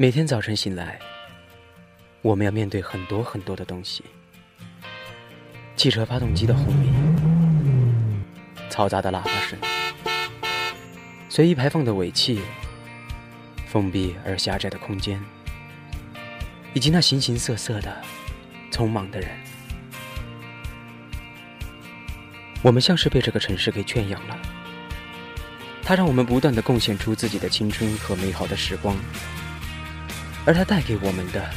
每天早晨醒来，我们要面对很多很多的东西：汽车发动机的轰鸣、嘈杂的喇叭声、随意排放的尾气、封闭而狭窄的空间，以及那形形色色的匆忙的人。我们像是被这个城市给圈养了，它让我们不断的贡献出自己的青春和美好的时光。而它带给我们的，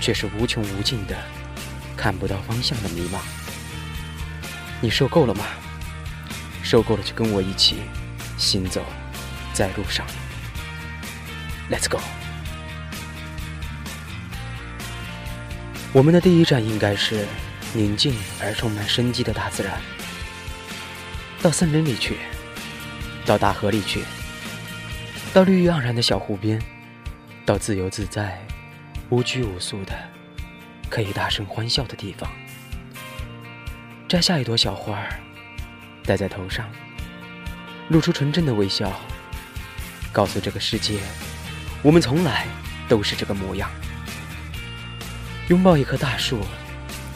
却是无穷无尽的、看不到方向的迷茫。你受够了吗？受够了就跟我一起行走在路上。Let's go。我们的第一站应该是宁静而充满生机的大自然。到森林里去，到大河里去，到绿意盎然的小湖边。到自由自在、无拘无束的，可以大声欢笑的地方，摘下一朵小花儿，戴在头上，露出纯真的微笑，告诉这个世界，我们从来都是这个模样。拥抱一棵大树，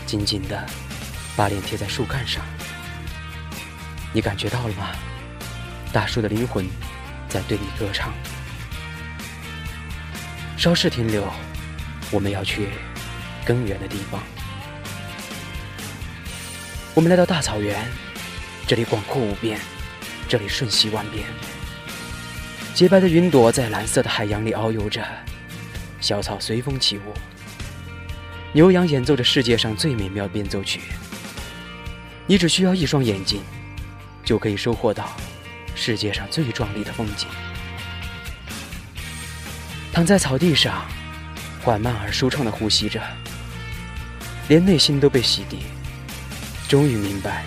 紧紧的把脸贴在树干上，你感觉到了吗？大树的灵魂在对你歌唱。稍事停留，我们要去更远的地方。我们来到大草原，这里广阔无边，这里瞬息万变。洁白的云朵在蓝色的海洋里遨游着，小草随风起舞，牛羊演奏着世界上最美妙的变奏曲。你只需要一双眼睛，就可以收获到世界上最壮丽的风景。躺在草地上，缓慢而舒畅的呼吸着，连内心都被洗涤，终于明白，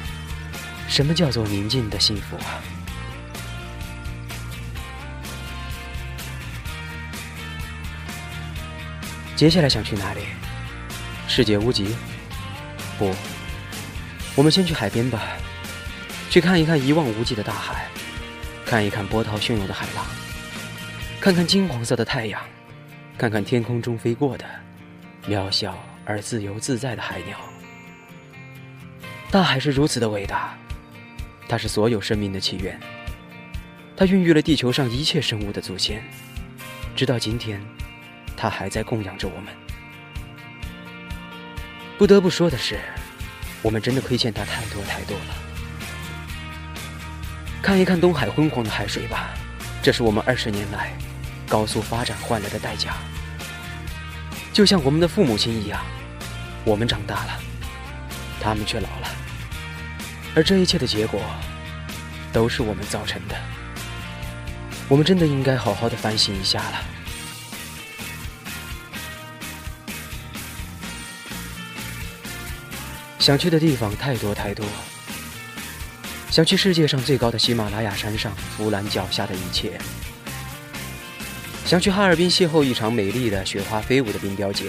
什么叫做宁静的幸福啊！接下来想去哪里？世界屋脊？不，我们先去海边吧，去看一看一望无际的大海，看一看波涛汹涌的海浪。看看金黄色的太阳，看看天空中飞过的渺小而自由自在的海鸟。大海是如此的伟大，它是所有生命的起源，它孕育了地球上一切生物的祖先，直到今天，它还在供养着我们。不得不说的是，我们真的亏欠它太多太多了。看一看东海昏黄的海水吧，这是我们二十年来。高速发展换来的代价，就像我们的父母亲一样，我们长大了，他们却老了，而这一切的结果，都是我们造成的。我们真的应该好好的反省一下了。想去的地方太多太多，想去世界上最高的喜马拉雅山上，俯览脚下的一切。想去哈尔滨邂逅一场美丽的雪花飞舞的冰雕节，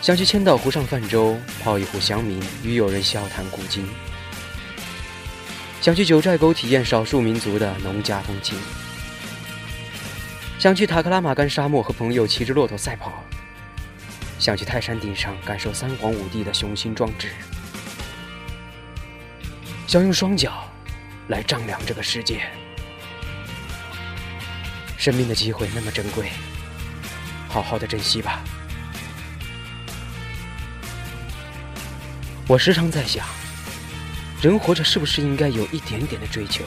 想去千岛湖上泛舟泡一壶香茗与友人笑谈古今，想去九寨沟体验少数民族的农家风情，想去塔克拉玛干沙漠和朋友骑着骆驼赛跑，想去泰山顶上感受三皇五帝的雄心壮志，想用双脚来丈量这个世界。生命的机会那么珍贵，好好的珍惜吧。我时常在想，人活着是不是应该有一点点的追求，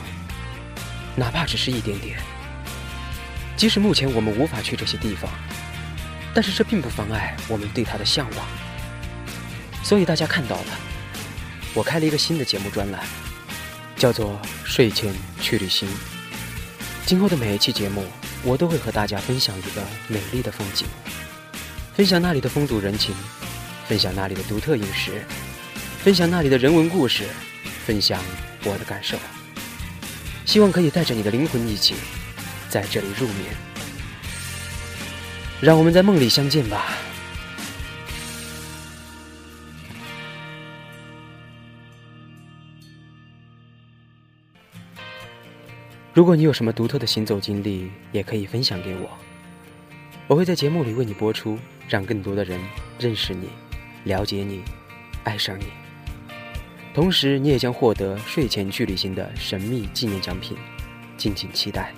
哪怕只是一点点。即使目前我们无法去这些地方，但是这并不妨碍我们对它的向往。所以大家看到了，我开了一个新的节目专栏，叫做“睡前去旅行”。今后的每一期节目。我都会和大家分享一个美丽的风景，分享那里的风土人情，分享那里的独特饮食，分享那里的人文故事，分享我的感受。希望可以带着你的灵魂一起在这里入眠。让我们在梦里相见吧。如果你有什么独特的行走经历，也可以分享给我。我会在节目里为你播出，让更多的人认识你、了解你、爱上你。同时，你也将获得睡前去旅行的神秘纪念奖品，敬请期待。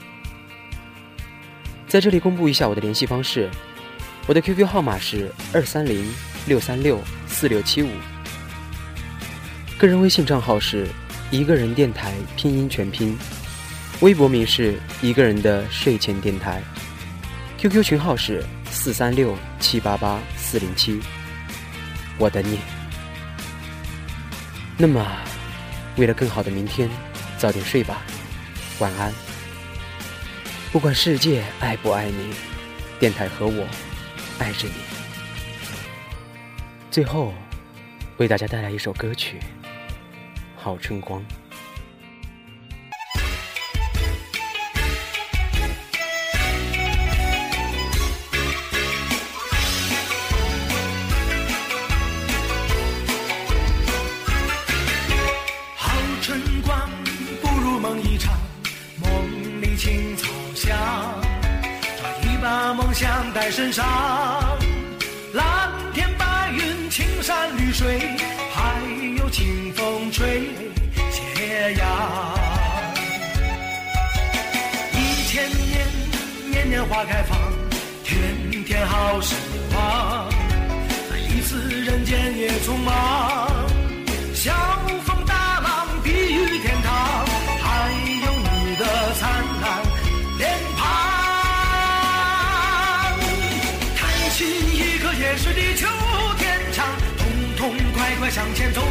在这里公布一下我的联系方式，我的 QQ 号码是二三零六三六四六七五，个人微信账号是一个人电台拼音全拼，微博名是一个人的睡前电台，QQ 群号是四三六七八八四零七，我等你。那么，为了更好的明天，早点睡吧，晚安。不管世界爱不爱你，电台和我爱着你。最后，为大家带来一首歌曲《好春光》。把梦想带身上，蓝天白云、青山绿水，还有清风吹斜阳。一千年，年年花开放，天天好时光。一次人间也匆忙，向前走，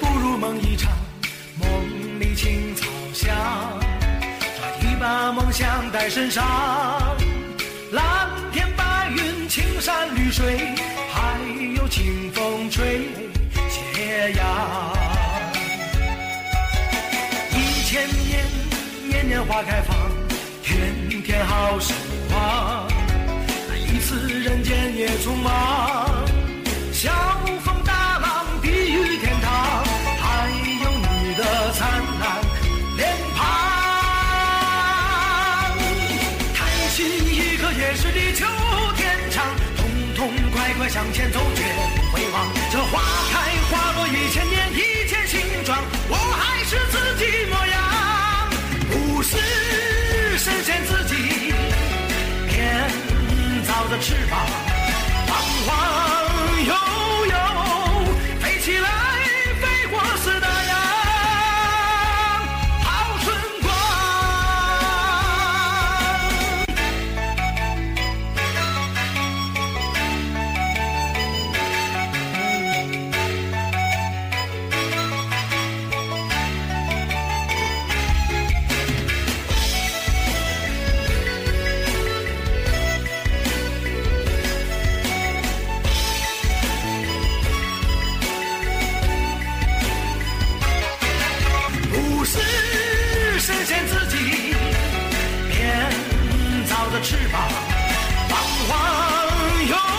不如梦一场，梦里青草香。抓一把梦想带身上，蓝天白云、青山绿水，还有清风吹斜阳。一千年，年年花开放，天天好时光。一次人间也匆忙，快向前走，绝不回望。这花开花落一千年，一切形状，我还是自己模样。不是神仙自己编造的翅膀，翅膀膀晃